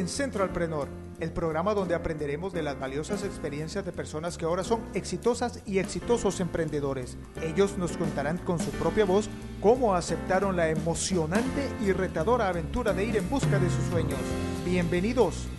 En Centralpreneur, el programa donde aprenderemos de las valiosas experiencias de personas que ahora son exitosas y exitosos emprendedores. Ellos nos contarán con su propia voz cómo aceptaron la emocionante y retadora aventura de ir en busca de sus sueños. Bienvenidos.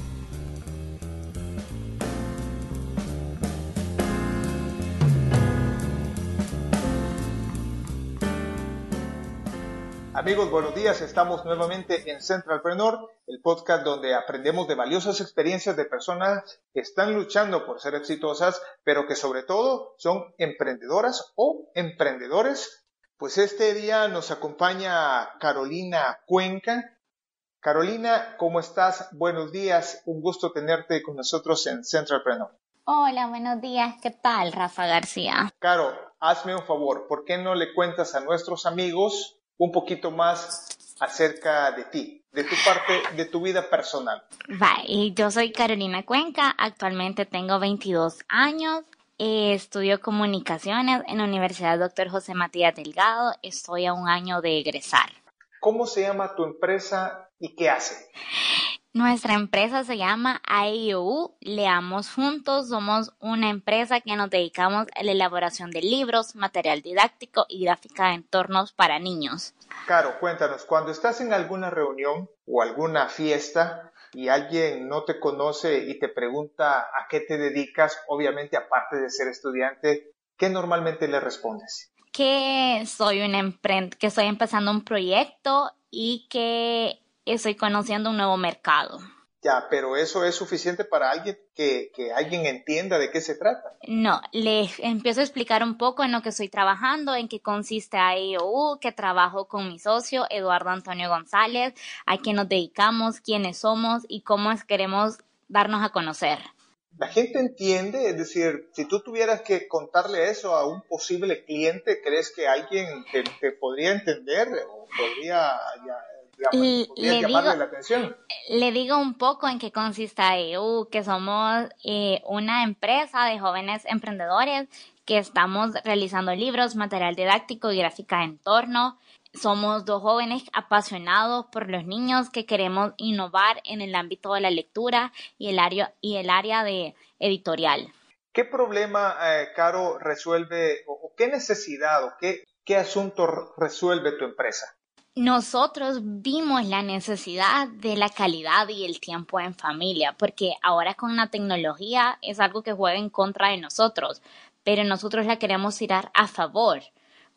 Amigos, buenos días. Estamos nuevamente en Centralpreneur, el podcast donde aprendemos de valiosas experiencias de personas que están luchando por ser exitosas, pero que sobre todo son emprendedoras o emprendedores. Pues este día nos acompaña Carolina Cuenca. Carolina, ¿cómo estás? Buenos días. Un gusto tenerte con nosotros en Centralpreneur. Hola, buenos días. ¿Qué tal, Rafa García? Caro, hazme un favor. ¿Por qué no le cuentas a nuestros amigos un poquito más acerca de ti, de tu parte, de tu vida personal. y yo soy Carolina Cuenca, actualmente tengo 22 años, eh, estudio comunicaciones en la Universidad Dr. José Matías Delgado, estoy a un año de egresar. ¿Cómo se llama tu empresa y qué hace? Nuestra empresa se llama IOU, Leamos Juntos. Somos una empresa que nos dedicamos a la elaboración de libros, material didáctico y gráfica de entornos para niños. Caro, cuéntanos, cuando estás en alguna reunión o alguna fiesta y alguien no te conoce y te pregunta a qué te dedicas, obviamente aparte de ser estudiante, ¿qué normalmente le respondes? Que soy una que estoy empezando un proyecto y que estoy conociendo un nuevo mercado. Ya, pero eso es suficiente para alguien que, alguien entienda de qué se trata. No, le empiezo a explicar un poco en lo que estoy trabajando, en qué consiste AEOU, que trabajo con mi socio Eduardo Antonio González, a qué nos dedicamos, quiénes somos y cómo queremos darnos a conocer. La gente entiende, es decir, si tú tuvieras que contarle eso a un posible cliente, ¿crees que alguien te, podría entender o podría le, digo, le digo un poco en qué consiste EU, que somos eh, una empresa de jóvenes emprendedores que estamos realizando libros, material didáctico y gráfica de entorno. Somos dos jóvenes apasionados por los niños que queremos innovar en el ámbito de la lectura y el área, y el área de editorial. ¿Qué problema, eh, Caro, resuelve o, qué necesidad o qué, qué asunto resuelve tu empresa? Nosotros vimos la necesidad de la calidad y el tiempo en familia, porque ahora con la tecnología es algo que juega en contra de nosotros, pero nosotros la queremos tirar a favor,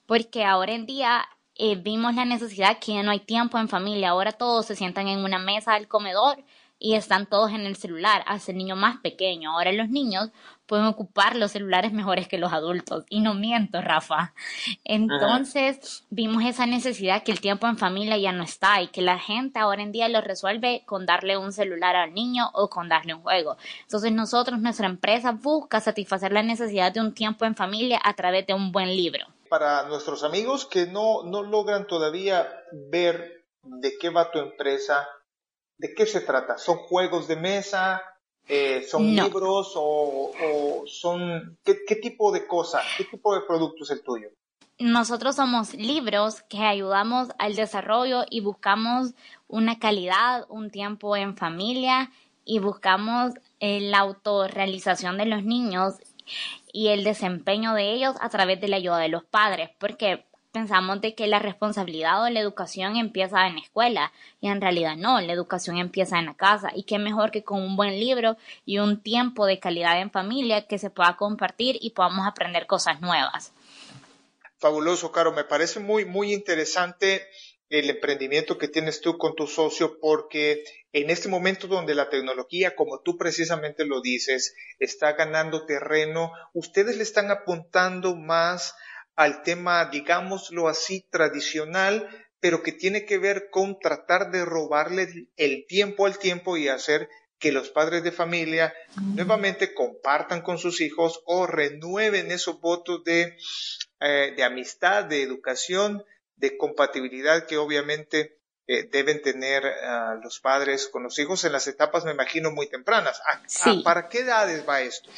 porque ahora en día eh, vimos la necesidad que ya no hay tiempo en familia, ahora todos se sientan en una mesa del comedor y están todos en el celular, hace el niño más pequeño. Ahora los niños pueden ocupar los celulares mejores que los adultos. Y no miento, Rafa. Entonces vimos esa necesidad que el tiempo en familia ya no está y que la gente ahora en día lo resuelve con darle un celular al niño o con darle un juego. Entonces nosotros, nuestra empresa busca satisfacer la necesidad de un tiempo en familia a través de un buen libro. Para nuestros amigos que no, no logran todavía ver de qué va tu empresa, ¿De qué se trata? ¿Son juegos de mesa? Eh, ¿Son libros? ¿O, son ¿qué, tipo de cosa? ¿Qué tipo de producto es el tuyo? Nosotros somos libros que ayudamos al desarrollo y buscamos una calidad, un tiempo en familia y buscamos la autorrealización de los niños y el desempeño de ellos a través de la ayuda de los padres, porque pensamos de que la responsabilidad o la educación empieza en la escuela y en realidad no, la educación empieza en la casa y qué mejor que con un buen libro y un tiempo de calidad en familia que se pueda compartir y podamos aprender cosas nuevas. Fabuloso, Caro, me parece muy, muy interesante el emprendimiento que tienes tú con tu socio porque en este momento donde la tecnología, como tú precisamente lo dices, está ganando terreno, ustedes le están apuntando más al tema, digámoslo así, tradicional, pero que tiene que ver con tratar de robarle el tiempo al tiempo y hacer que los padres de familia nuevamente compartan con sus hijos o renueven esos votos de, eh, de amistad, de educación, de compatibilidad que obviamente eh, deben tener ah, los padres con los hijos en las etapas, me imagino, muy tempranas. Ah, ¿Para qué edades va esto?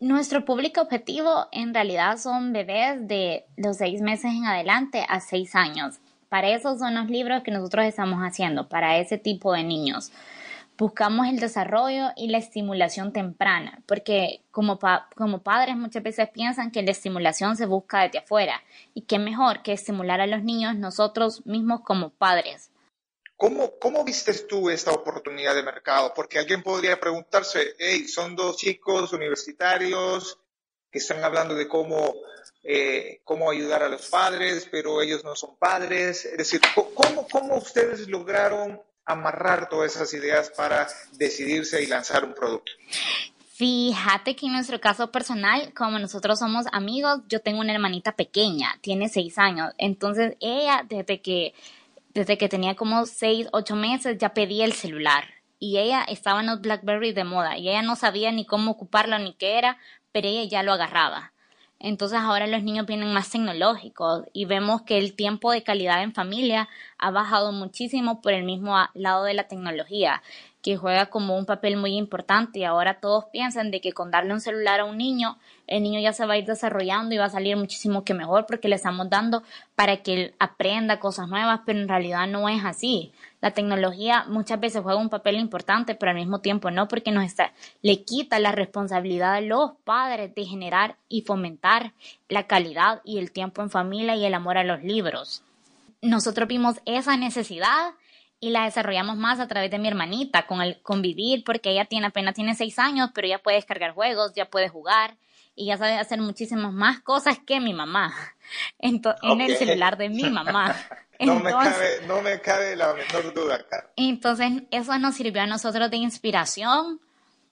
Nuestro público objetivo en realidad son bebés de los seis meses en adelante a seis años. Para esos son los libros que nosotros estamos haciendo, para ese tipo de niños. buscamos el desarrollo y la estimulación temprana, porque como, como padres muchas veces piensan que la estimulación se busca desde afuera y qué mejor que estimular a los niños nosotros mismos como padres. ¿Cómo, ¿Cómo viste tú esta oportunidad de mercado? Porque alguien podría preguntarse, hey, son dos chicos universitarios que están hablando de cómo, eh, cómo ayudar a los padres, pero ellos no son padres. Es decir, ¿cómo, cómo ustedes lograron amarrar todas esas ideas para decidirse y lanzar un producto? Fíjate que en nuestro caso personal, como nosotros somos amigos, yo tengo una hermanita pequeña, tiene seis años, entonces ella desde que, desde que tenía como seis, ocho meses ya pedía el celular y ella estaba en los Blackberry de moda y ella no sabía ni cómo ocuparlo ni qué era, pero ella ya lo agarraba. Entonces ahora los niños vienen más tecnológicos y vemos que el tiempo de calidad en familia ha bajado muchísimo por el mismo lado de la tecnología que juega como un papel muy importante y ahora todos piensan de que con darle un celular a un niño, el niño ya se va a ir desarrollando y va a salir muchísimo que mejor porque le estamos dando para que él aprenda cosas nuevas, pero en realidad no es así. La tecnología muchas veces juega un papel importante, pero al mismo tiempo no, porque nos está, le quita la responsabilidad a los padres de generar y fomentar la calidad y el tiempo en familia y el amor a los libros. Nosotros vimos esa necesidad y la desarrollamos más a través de mi hermanita, con el convivir, porque ella tiene apenas tiene seis años, pero ya puede descargar juegos, ya puede jugar y ya sabe hacer muchísimas más cosas que mi mamá en, el celular de mi mamá. no, me cabe, no me cabe la menor duda acá. Entonces, eso nos sirvió a nosotros de inspiración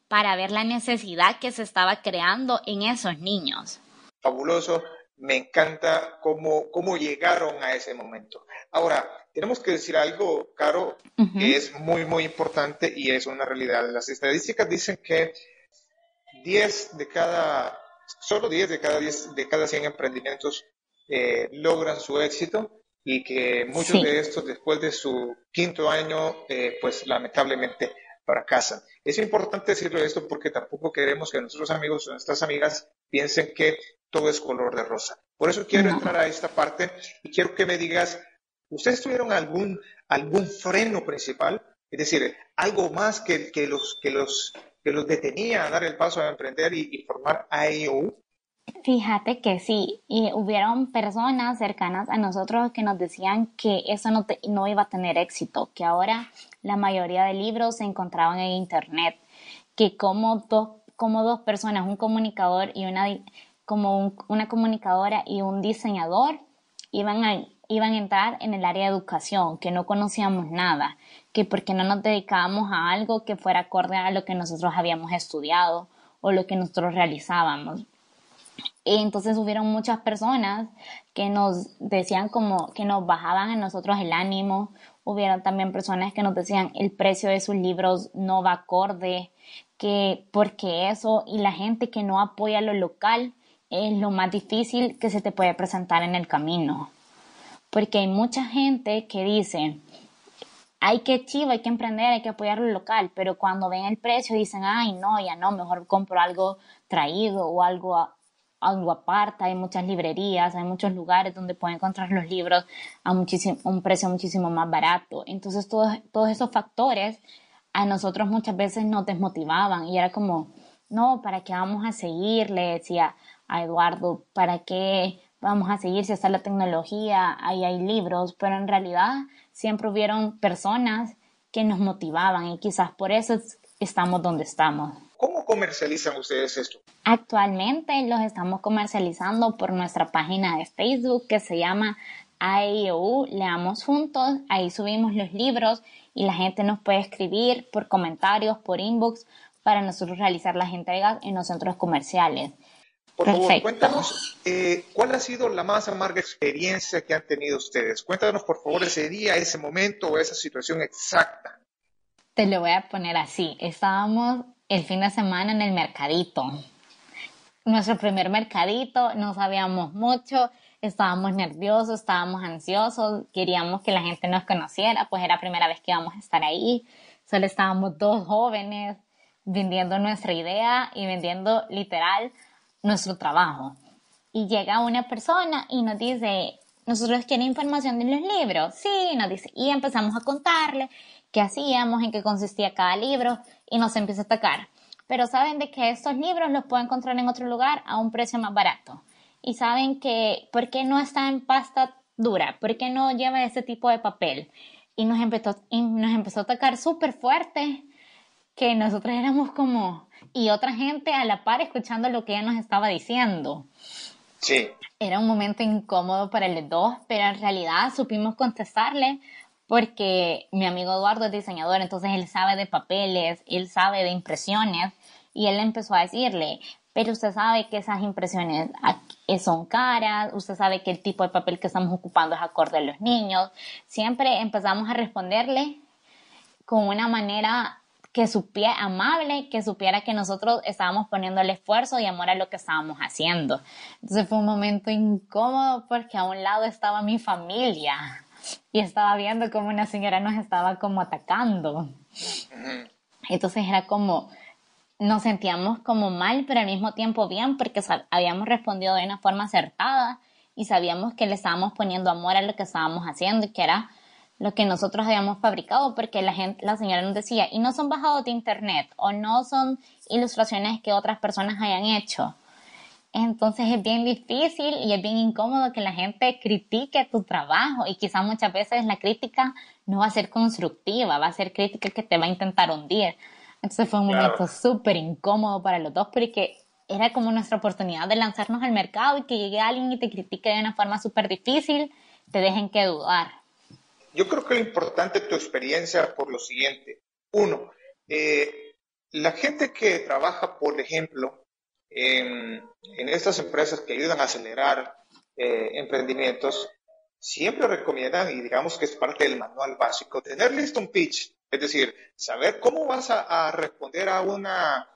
para ver la necesidad que se estaba creando en esos niños. Fabuloso me encanta cómo, cómo llegaron a ese momento. Ahora, tenemos que decir algo, Caro, que es muy, muy importante y es una realidad. Las estadísticas dicen que 10 de cada, solo 10 de cada 10 de cada 100 emprendimientos eh, logran su éxito y que muchos de estos después de su quinto año, eh, pues lamentablemente fracasan. Es importante decirlo esto porque tampoco queremos que nuestros amigos o nuestras amigas piensen que todo es color de rosa. Por eso quiero entrar a esta parte y quiero que me digas, ¿ustedes tuvieron algún, algún freno principal? Es decir, algo más que, que, los, que, los, que los detenía a dar el paso a emprender y, formar AEO? Fíjate que sí, y hubieron personas cercanas a nosotros que nos decían que eso no, no iba a tener éxito, que ahora la mayoría de libros se encontraban en Internet, que como dos, como dos personas, un comunicador y una, como una comunicadora y un diseñador iban iban a entrar en el área de educación, que no conocíamos nada, que porque no nos dedicábamos a algo que fuera acorde a lo que nosotros habíamos estudiado o lo que nosotros realizábamos. Entonces hubieron muchas personas que nos decían como que nos bajaban a nosotros el ánimo, hubieron también personas que nos decían el precio de sus libros no va acorde, que porque eso. Y la gente que no apoya lo local es lo más difícil que se te puede presentar en el camino. Porque hay mucha gente que dice, hay que chivo, hay que emprender, hay que apoyar lo local, pero cuando ven el precio dicen, ay, no, ya no, mejor compro algo traído o algo, algo aparte. Hay muchas librerías, hay muchos lugares donde pueden encontrar los libros a muchísimo, un precio muchísimo más barato. Entonces, todos, todos esos factores a nosotros muchas veces nos desmotivaban y era como, no, ¿para qué vamos a seguir? Le decía a Eduardo, ¿para qué vamos a seguir si está la tecnología? Ahí hay libros, pero en realidad siempre hubieron personas que nos motivaban y quizás por eso estamos donde estamos. ¿Cómo comercializan ustedes esto? Actualmente los estamos comercializando por nuestra página de Facebook que se llama AEU Leamos Juntos. Ahí subimos los libros y la gente nos puede escribir por comentarios, por inbox, para nosotros realizar las entregas en los centros comerciales. Por favor, cuéntanos eh, cuál ha sido la más amarga experiencia que han tenido ustedes. Cuéntanos, por favor, ese día, ese momento o esa situación exacta. Te lo voy a poner así. Estábamos el fin de semana en el mercadito. Nuestro primer mercadito, no sabíamos mucho, estábamos nerviosos, estábamos ansiosos, queríamos que la gente nos conociera, pues era la primera vez que íbamos a estar ahí. Solo estábamos dos jóvenes vendiendo nuestra idea y vendiendo literal nuestro trabajo. Y llega una persona y nos dice, nosotros queremos información de los libros. Sí, nos dice. Y empezamos a contarle qué hacíamos, en qué consistía cada libro y nos empieza a atacar. Pero saben de que estos libros los pueden encontrar en otro lugar a un precio más barato. Y saben que, ¿por qué no está en pasta dura? ¿Por qué no lleva ese tipo de papel? Y nos empezó, y nos empezó a atacar súper fuerte que nosotros éramos como, y otra gente a la par escuchando lo que ella nos estaba diciendo. Sí. Era un momento incómodo para los dos, pero en realidad supimos contestarle porque mi amigo Eduardo es diseñador, entonces él sabe de papeles, él sabe de impresiones y él empezó a decirle, pero usted sabe que esas impresiones son caras, usted sabe que el tipo de papel que estamos ocupando es acorde a los niños. Siempre empezamos a responderle con una manera que supiera amable, que supiera que nosotros estábamos poniendo el esfuerzo y amor a lo que estábamos haciendo. Entonces fue un momento incómodo porque a un lado estaba mi familia y estaba viendo como una señora nos estaba como atacando. Entonces era como, nos sentíamos como mal, pero al mismo tiempo bien porque habíamos respondido de una forma acertada y sabíamos que le estábamos poniendo amor a lo que estábamos haciendo y que era lo que nosotros habíamos fabricado porque la gente, la señora nos decía, y no son bajados de internet o no son ilustraciones que otras personas hayan hecho. Entonces es bien difícil y es bien incómodo que la gente critique tu trabajo y quizás muchas veces la crítica no va a ser constructiva, va a ser crítica que te va a intentar hundir. Entonces fue un momento súper incómodo para los dos porque era como nuestra oportunidad de lanzarnos al mercado y que llegue alguien y te critique de una forma súper difícil, te dejen que dudar. Yo creo que lo importante de tu experiencia por lo siguiente. Uno, eh, la gente que trabaja, por ejemplo, en, estas empresas que ayudan a acelerar eh, emprendimientos, siempre recomiendan, y digamos que es parte del manual básico, tener listo un pitch, es decir, saber cómo vas a, responder a una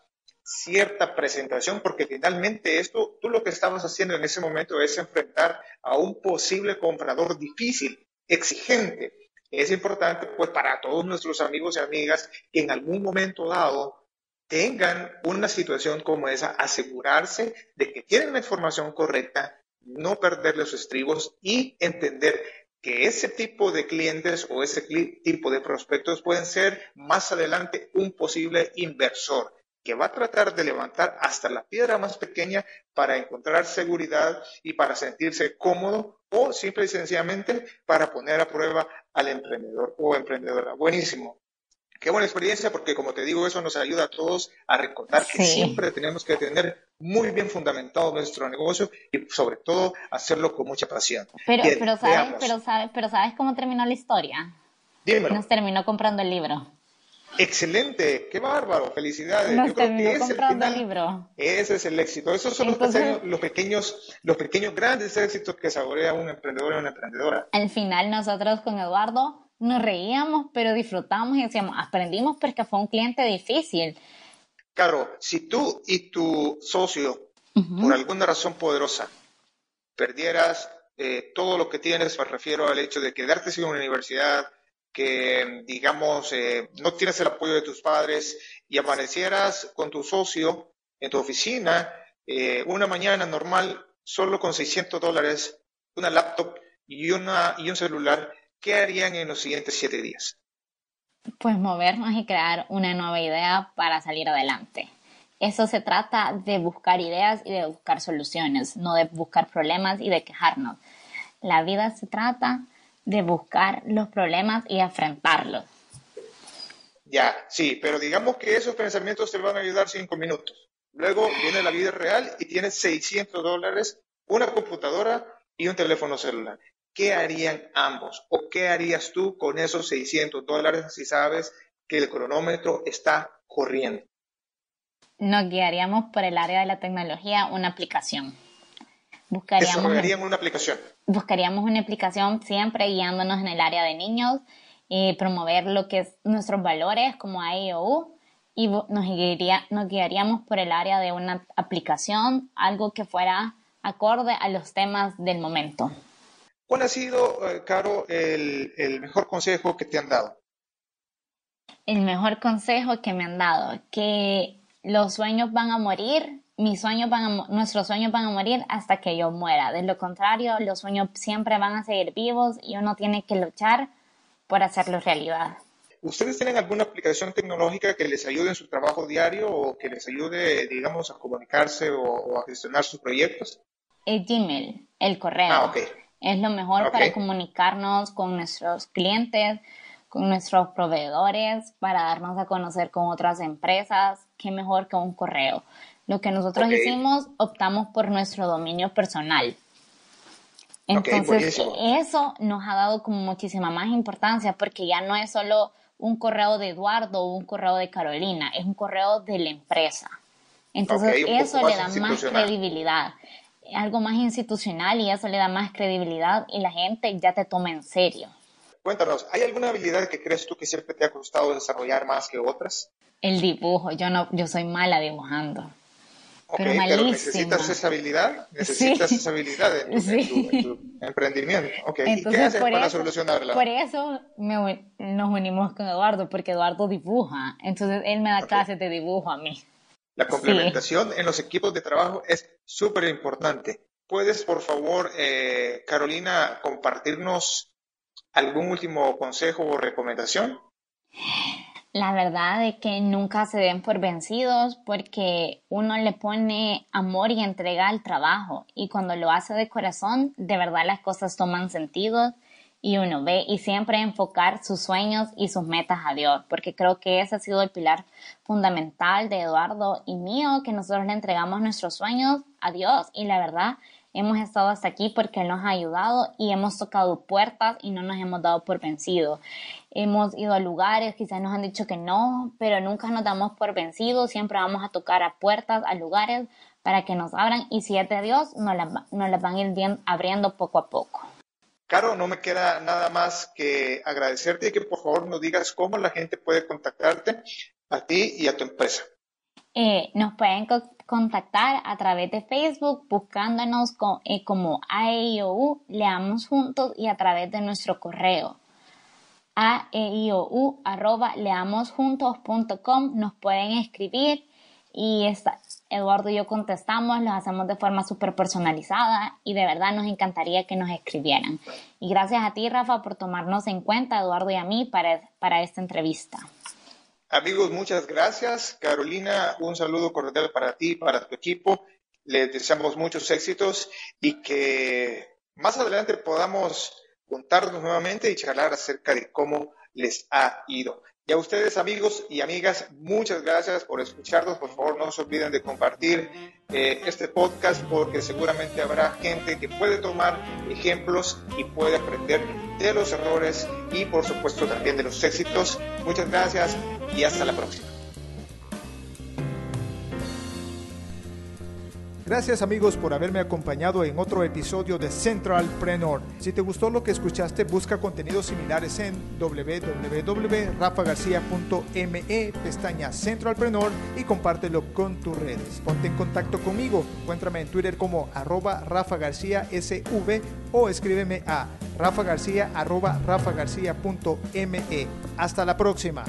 cierta presentación, porque finalmente esto, tú lo que estabas haciendo en ese momento es enfrentar a un posible comprador difícil exigente. Es importante, pues, para todos nuestros amigos y amigas que en algún momento dado tengan una situación como esa, asegurarse de que tienen la información correcta, no perder los estribos y entender que ese tipo de clientes o ese tipo de prospectos pueden ser más adelante un posible inversor que va a tratar de levantar hasta la piedra más pequeña para encontrar seguridad y para sentirse cómodo o simple y sencillamente para poner a prueba al emprendedor o emprendedora. Buenísimo. Qué buena experiencia porque como te digo, eso nos ayuda a todos a recordar que siempre tenemos que tener muy bien fundamentado nuestro negocio y sobre todo hacerlo con mucha pasión. Pero, pero, sabes, pero, sabes, pero ¿sabes cómo terminó la historia? Dímelo. Nos terminó comprando el libro. Excelente, qué bárbaro, felicidades. Yo creo que ese, el libro. ese es el éxito. Esos son los, pequeños, los pequeños, grandes éxitos que saborea un emprendedor y una emprendedora. Al final nosotros con Eduardo nos reíamos, pero disfrutamos y decíamos, aprendimos porque fue un cliente difícil. Claro, si tú y tu socio, por alguna razón poderosa, perdieras eh, todo lo que tienes, me refiero al hecho de quedarte sin una universidad, que, digamos, eh, no tienes el apoyo de tus padres y amanecieras con tu socio en tu oficina eh, una mañana normal solo con 600 dólares, una laptop y, una, y un celular, ¿qué harían en los siguientes siete días? Pues movernos y crear una nueva idea para salir adelante. Eso se trata de buscar ideas y de buscar soluciones, no de buscar problemas y de quejarnos. La vida se trata de buscar los problemas y afrontarlos. Ya, sí, pero digamos que esos pensamientos te van a ayudar cinco minutos. Luego viene la vida real y tienes 600 dólares, una computadora y un teléfono celular. ¿Qué harían ambos? ¿O qué harías tú con esos 600 dólares si sabes que el cronómetro está corriendo? Nos guiaríamos por el área de la tecnología una aplicación. Buscaríamos Desarrollarían una aplicación buscaríamos una aplicación siempre guiándonos en el área de niños y promover lo que es nuestros valores como AIOU y nos, nos guiaríamos por el área de una aplicación, algo que fuera acorde a los temas del momento. ¿Cuál ha sido, eh, Caro, el, el mejor consejo que te han dado? El mejor consejo que me han dado, que los sueños van a morir mis sueños van nuestros sueños van a morir hasta que yo muera. De lo contrario, los sueños siempre van a seguir vivos y uno tiene que luchar por hacerlos realidad. ¿Ustedes tienen alguna aplicación tecnológica que les ayude en su trabajo diario o que les ayude, digamos, a comunicarse o, a gestionar sus proyectos? El Gmail, el correo. Ah, Es lo mejor para comunicarnos con nuestros clientes, con nuestros proveedores, para darnos a conocer con otras empresas. Qué mejor que un correo. Lo que nosotros hicimos, optamos por nuestro dominio personal. Entonces, eso nos ha dado como muchísima más importancia porque ya no es solo un correo de Eduardo o un correo de Carolina, es un correo de la empresa. Entonces, eso le da más credibilidad, algo más institucional y eso le da más credibilidad y la gente ya te toma en serio. Cuéntanos, ¿hay alguna habilidad que crees tú que siempre te ha costado desarrollar más que otras? El dibujo, yo no, yo soy mala dibujando pero, necesitas esa habilidad, necesitas esa habilidad en tu, emprendimiento. ¿Y qué haces para solucionarla? Por eso nos unimos con Eduardo, porque Eduardo dibuja, entonces él me da clases de dibujo a mí. La complementación en los equipos de trabajo es súper importante. ¿Puedes, por favor, eh, Carolina, compartirnos algún último consejo o recomendación? la verdad es que nunca se den por vencidos porque uno le pone amor y entrega al trabajo y cuando lo hace de corazón, de verdad las cosas toman sentido y uno ve y siempre enfocar sus sueños y sus metas a Dios, porque creo que ese ha sido el pilar fundamental de Eduardo y mío, que nosotros le entregamos nuestros sueños a Dios y la verdad hemos estado hasta aquí porque Él nos ha ayudado y hemos tocado puertas y no nos hemos dado por vencidos. Hemos ido a lugares, quizás nos han dicho que no, pero nunca nos damos por vencidos, siempre vamos a tocar a puertas, a lugares para que nos abran y si es de Dios, nos las, van a ir abriendo poco a poco. Caro, no me queda nada más que agradecerte y que por favor nos digas cómo la gente puede contactarte a ti y a tu empresa. Eh, nos pueden contactar a través de Facebook buscándonos eh, como AEIOU, leamos juntos y a través de nuestro correo aeiou arroba leamosjuntos.com nos pueden escribir y Eduardo y yo contestamos, los hacemos de forma súper personalizada y de verdad nos encantaría que nos escribieran. Y gracias a ti, Rafa, por tomarnos en cuenta, Eduardo y a mí, para, para esta entrevista. Amigos, muchas gracias. Carolina, un saludo cordial para ti, para tu equipo. Les deseamos muchos éxitos y que más adelante podamos juntarnos nuevamente y charlar acerca de cómo les ha ido. Y a ustedes, amigos y amigas, muchas gracias por escucharnos. Por favor, no se olviden de compartir eh, este podcast porque seguramente habrá gente que puede tomar ejemplos y puede aprender de los errores y, por supuesto, también de los éxitos. Muchas gracias y hasta la próxima. Gracias amigos por haberme acompañado en otro episodio de Central Preneur. Si te gustó lo que escuchaste, busca contenidos similares en www.rafagarcia.me pestaña Centralpreneur y compártelo con tus redes. Ponte en contacto conmigo. Encuéntrame en Twitter como arroba Rafa SV o escríbeme a rafagarcía.me. Hasta la próxima.